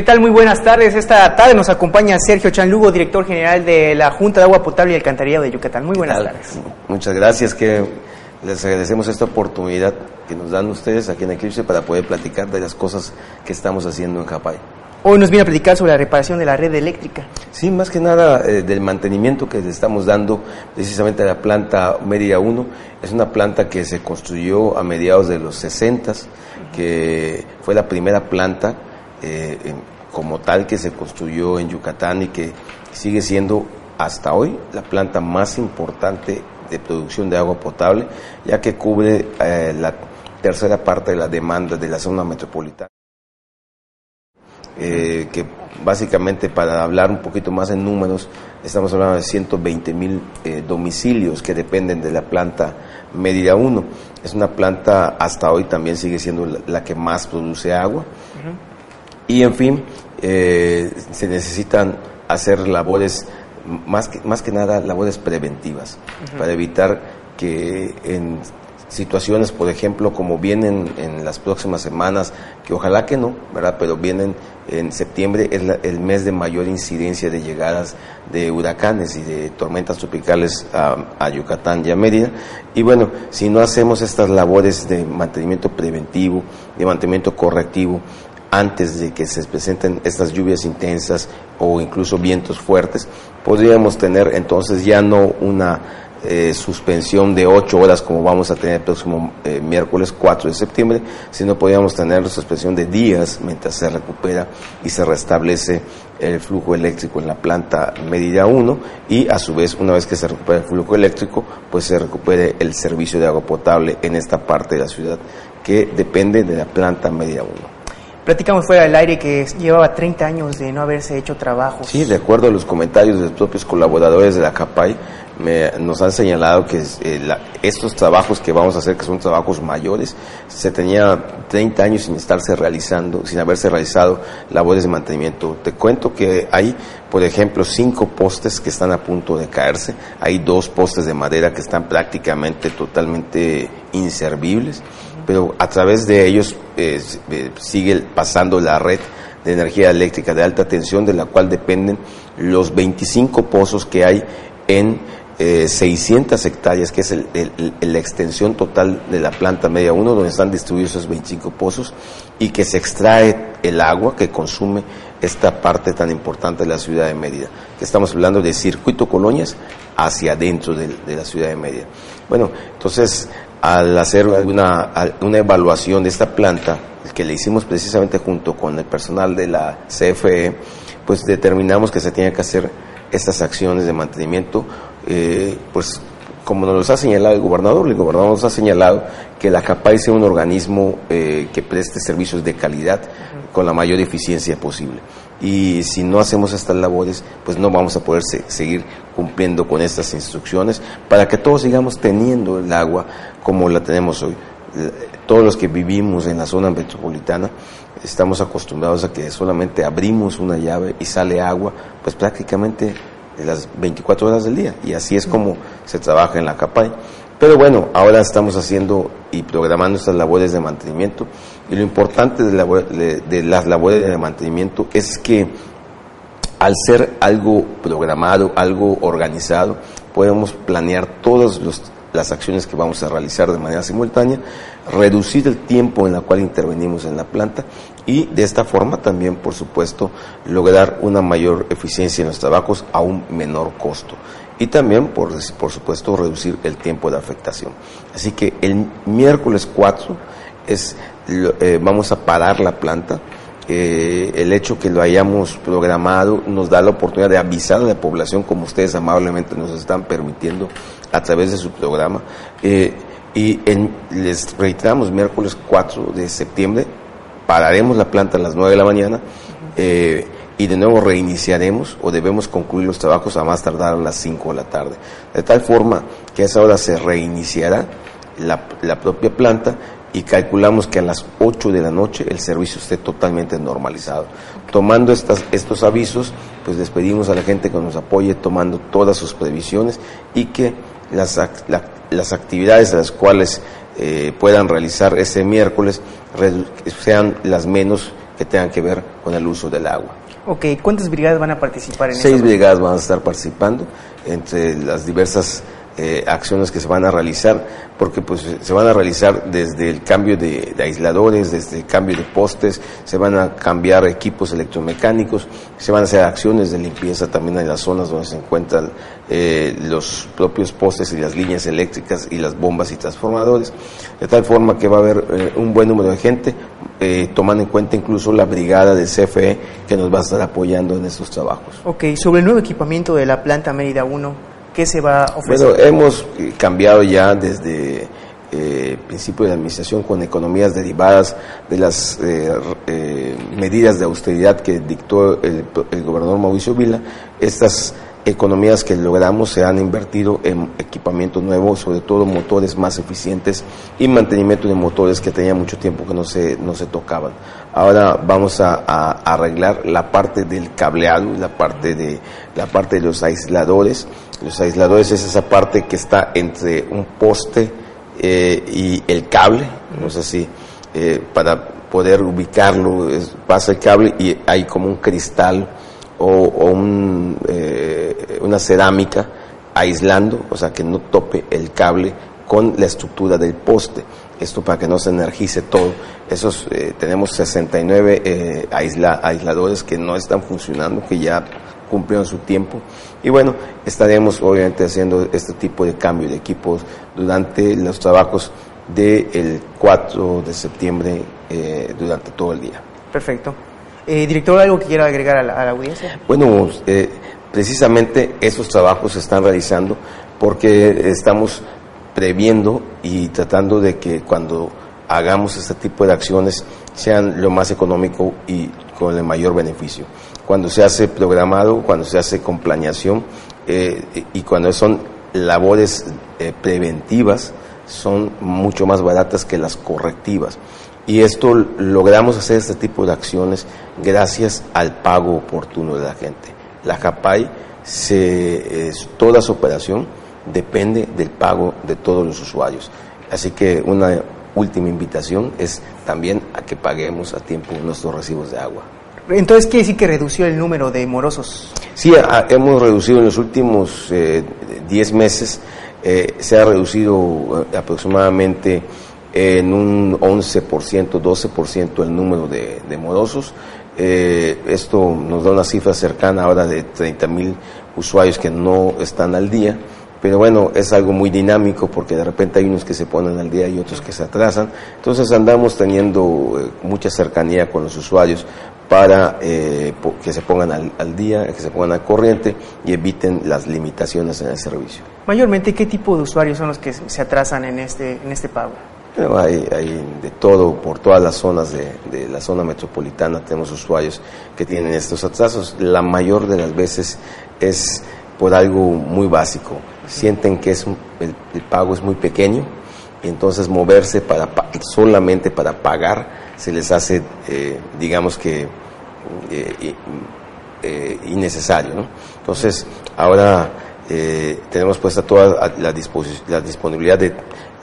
¿Qué tal? Muy buenas tardes. Esta tarde nos acompaña Sergio Chanlugo, director general de la Junta de Agua Potable y Alcantarillado de Yucatán. Muy buenas tardes. Muchas gracias, que les agradecemos esta oportunidad que nos dan ustedes aquí en Eclipse para poder platicar de las cosas que estamos haciendo en Japay. Hoy nos viene a platicar sobre la reparación de la red eléctrica. Sí, más que nada eh, del mantenimiento que le estamos dando precisamente a la planta Media 1. Es una planta que se construyó a mediados de los 60, que fue la primera planta eh, como tal que se construyó en Yucatán y que sigue siendo hasta hoy la planta más importante de producción de agua potable, ya que cubre eh, la tercera parte de la demanda de la zona metropolitana. Eh, que básicamente para hablar un poquito más en números, estamos hablando de 120 mil domicilios que dependen de la planta Medida 1. Es una planta hasta hoy también sigue siendo la, que más produce agua. Y en fin, eh, se necesitan hacer labores, más que, más que nada labores preventivas, para evitar que en situaciones, por ejemplo, como vienen en las próximas semanas, que ojalá que no, ¿verdad? Pero vienen en septiembre, es el mes de mayor incidencia de llegadas de huracanes y de tormentas tropicales a, Yucatán y a Mérida. Y bueno, si no hacemos estas labores de mantenimiento preventivo, de mantenimiento correctivo, antes de que se presenten estas lluvias intensas o incluso vientos fuertes, podríamos tener entonces ya no una eh, suspensión de ocho horas como vamos a tener el próximo eh, miércoles 4 de septiembre, sino podríamos tener suspensión de días mientras se recupera y se restablece el flujo eléctrico en la planta medida 1 y a su vez una vez que se recupere el flujo eléctrico pues se recupere el servicio de agua potable en esta parte de la ciudad que depende de la planta medida 1. Platicamos fuera del aire que llevaba 30 años de no haberse hecho trabajo. Sí, de acuerdo a los comentarios de los propios colaboradores de la CAPAI, nos han señalado que eh, estos trabajos que vamos a hacer, que son trabajos mayores, se tenía 30 años sin estarse realizando, sin haberse realizado labores de mantenimiento. Te cuento que hay, por ejemplo, cinco postes que están a punto de caerse, hay dos postes de madera que están prácticamente totalmente inservibles, pero a través de ellos eh, eh, sigue pasando la red de energía eléctrica de alta tensión, de la cual dependen los 25 pozos que hay en 600 eh, hectáreas, que es la extensión total de la planta media 1, donde están distribuidos esos 25 pozos, y que se extrae el agua que consume esta parte tan importante de la ciudad de Mérida. Estamos hablando de circuito colonias hacia adentro de, la ciudad de Mérida. Bueno, entonces, al hacer una, una evaluación de esta planta, que le hicimos precisamente junto con el personal de la CFE, pues determinamos que se tiene que hacer estas acciones de mantenimiento eh, pues como nos ha señalado el gobernador, el gobernador nos ha señalado que la CAPAI sea un organismo eh, que preste servicios de calidad con la mayor eficiencia posible. Y si no hacemos estas labores, pues no vamos a poder seguir cumpliendo con estas instrucciones para que todos sigamos teniendo el agua como la tenemos hoy. Todos los que vivimos en la zona metropolitana estamos acostumbrados a que solamente abrimos una llave y sale agua, pues prácticamente las 24 horas del día. Y así es como se trabaja en la CAPAI. Pero bueno, ahora estamos haciendo y programando estas labores de mantenimiento. Y lo importante de, de las labores de mantenimiento es que al ser algo programado, algo organizado, podemos planear todas las acciones que vamos a realizar de manera simultánea, reducir el tiempo en el cual intervenimos en la planta y de esta forma también, por supuesto, lograr una mayor eficiencia en los trabajos a un menor costo. Y también, por, por supuesto, reducir el tiempo de afectación. Así que el miércoles 4 es, eh, vamos a parar la planta. Eh, el hecho que lo hayamos programado nos da la oportunidad de avisar a la población, como ustedes amablemente nos están permitiendo a través de su programa. Eh, y les reiteramos, miércoles 4 de septiembre pararemos la planta a las 9 de la mañana eh, y de nuevo reiniciaremos o debemos concluir los trabajos a más tardar a las 5 de la tarde. De tal forma que a esa hora se reiniciará la, la propia planta y calculamos que a las 8 de la noche el servicio esté totalmente normalizado. Tomando estas, estos avisos, pues despedimos a la gente que nos apoye tomando todas sus previsiones y que las, las actividades a las cuales eh, puedan realizar ese miércoles sean las menos que tengan que ver con el uso del agua. Ok, ¿cuántas brigadas van a participar en Seis brigadas van a estar participando entre las diversas eh, acciones que se van a realizar, porque pues se van a realizar desde el cambio de, aisladores, desde el cambio de postes, se van a cambiar equipos electromecánicos, se van a hacer acciones de limpieza también en las zonas donde se encuentran eh, los propios postes y las líneas eléctricas y las bombas y transformadores, de tal forma que va a haber eh, un buen número de gente, tomando en cuenta incluso la brigada del CFE que nos va a estar apoyando en estos trabajos. Ok, sobre el nuevo equipamiento de la planta Mérida 1, ¿Qué se va a ofrecer? Bueno, hemos cambiado ya desde eh, principio de administración con economías derivadas de las eh, eh, medidas de austeridad que dictó el, el, gobernador Mauricio Vila. Estas economías que logramos se han invertido en equipamiento nuevo, sobre todo motores más eficientes y mantenimiento de motores que tenía mucho tiempo que no se, no se tocaban. Ahora vamos a, arreglar la parte del cableado, la parte de, la parte de los aisladores. Los aisladores es esa parte que está entre un poste eh, y el cable, no sé si eh, para poder ubicarlo pasa el cable y hay como un cristal o, eh, una cerámica aislando, o sea, que no tope el cable con la estructura del poste. Esto para que no se energice todo. Esos, eh, tenemos 69 eh, aisladores que no están funcionando, que ya cumplieron su tiempo. Y bueno, estaremos obviamente haciendo este tipo de cambio de equipos durante los trabajos del 4 de septiembre durante todo el día. Perfecto. Eh, director, ¿algo que quiera agregar a la, audiencia? Bueno, eh, precisamente esos trabajos se están realizando porque estamos previendo y tratando de que cuando hagamos este tipo de acciones sean lo más económico y con el mayor beneficio. Cuando se hace programado, cuando se hace con planeación eh, y cuando son labores preventivas, son mucho más baratas que las correctivas. Y esto logramos hacer este tipo de acciones gracias al pago oportuno de la gente. La CAPAI, se, toda su operación depende del pago de todos los usuarios. Así que una última invitación es también a que paguemos a tiempo nuestros recibos de agua. Entonces, ¿quiere decir que redució el número de morosos? Sí, hemos reducido en los últimos 10 eh, meses, eh, se ha reducido eh, aproximadamente en un 11%, 12% el número de, morosos. Eh, esto nos da una cifra cercana ahora de 30 mil usuarios que no están al día, pero bueno, es algo muy dinámico porque de repente hay unos que se ponen al día y otros que se atrasan. Entonces andamos teniendo eh, mucha cercanía con los usuarios para eh, que se pongan al, al, día, que se pongan al corriente y eviten las limitaciones en el servicio. Mayormente, ¿qué tipo de usuarios son los que se atrasan en este, en este pago? Hay, de todo, por todas las zonas de, la zona metropolitana tenemos usuarios que tienen estos atrasos. La mayor de las veces es por algo muy básico. Sienten que es el, pago es muy pequeño y entonces moverse para solamente para pagar se les hace, eh, digamos que, eh, eh, innecesario. Entonces, ahora tenemos puesta toda la, la disponibilidad de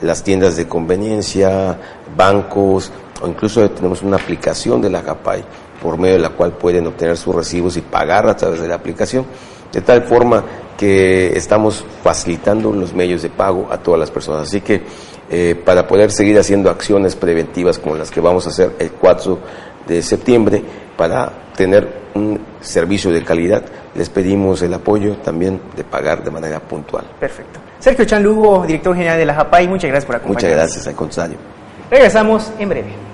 las tiendas de conveniencia, bancos, o incluso tenemos una aplicación de la CAPAI por medio de la cual pueden obtener sus recibos y pagar a través de la aplicación, de tal forma que estamos facilitando los medios de pago a todas las personas. Así que eh, para poder seguir haciendo acciones preventivas como las que vamos a hacer el 4 de septiembre, para tener un servicio de calidad, les pedimos el apoyo también de pagar de manera puntual. Perfecto. Sergio Chanlugo, director general de la JAPAI, muchas gracias por acompañarnos. Muchas gracias, al contrario. Regresamos en breve.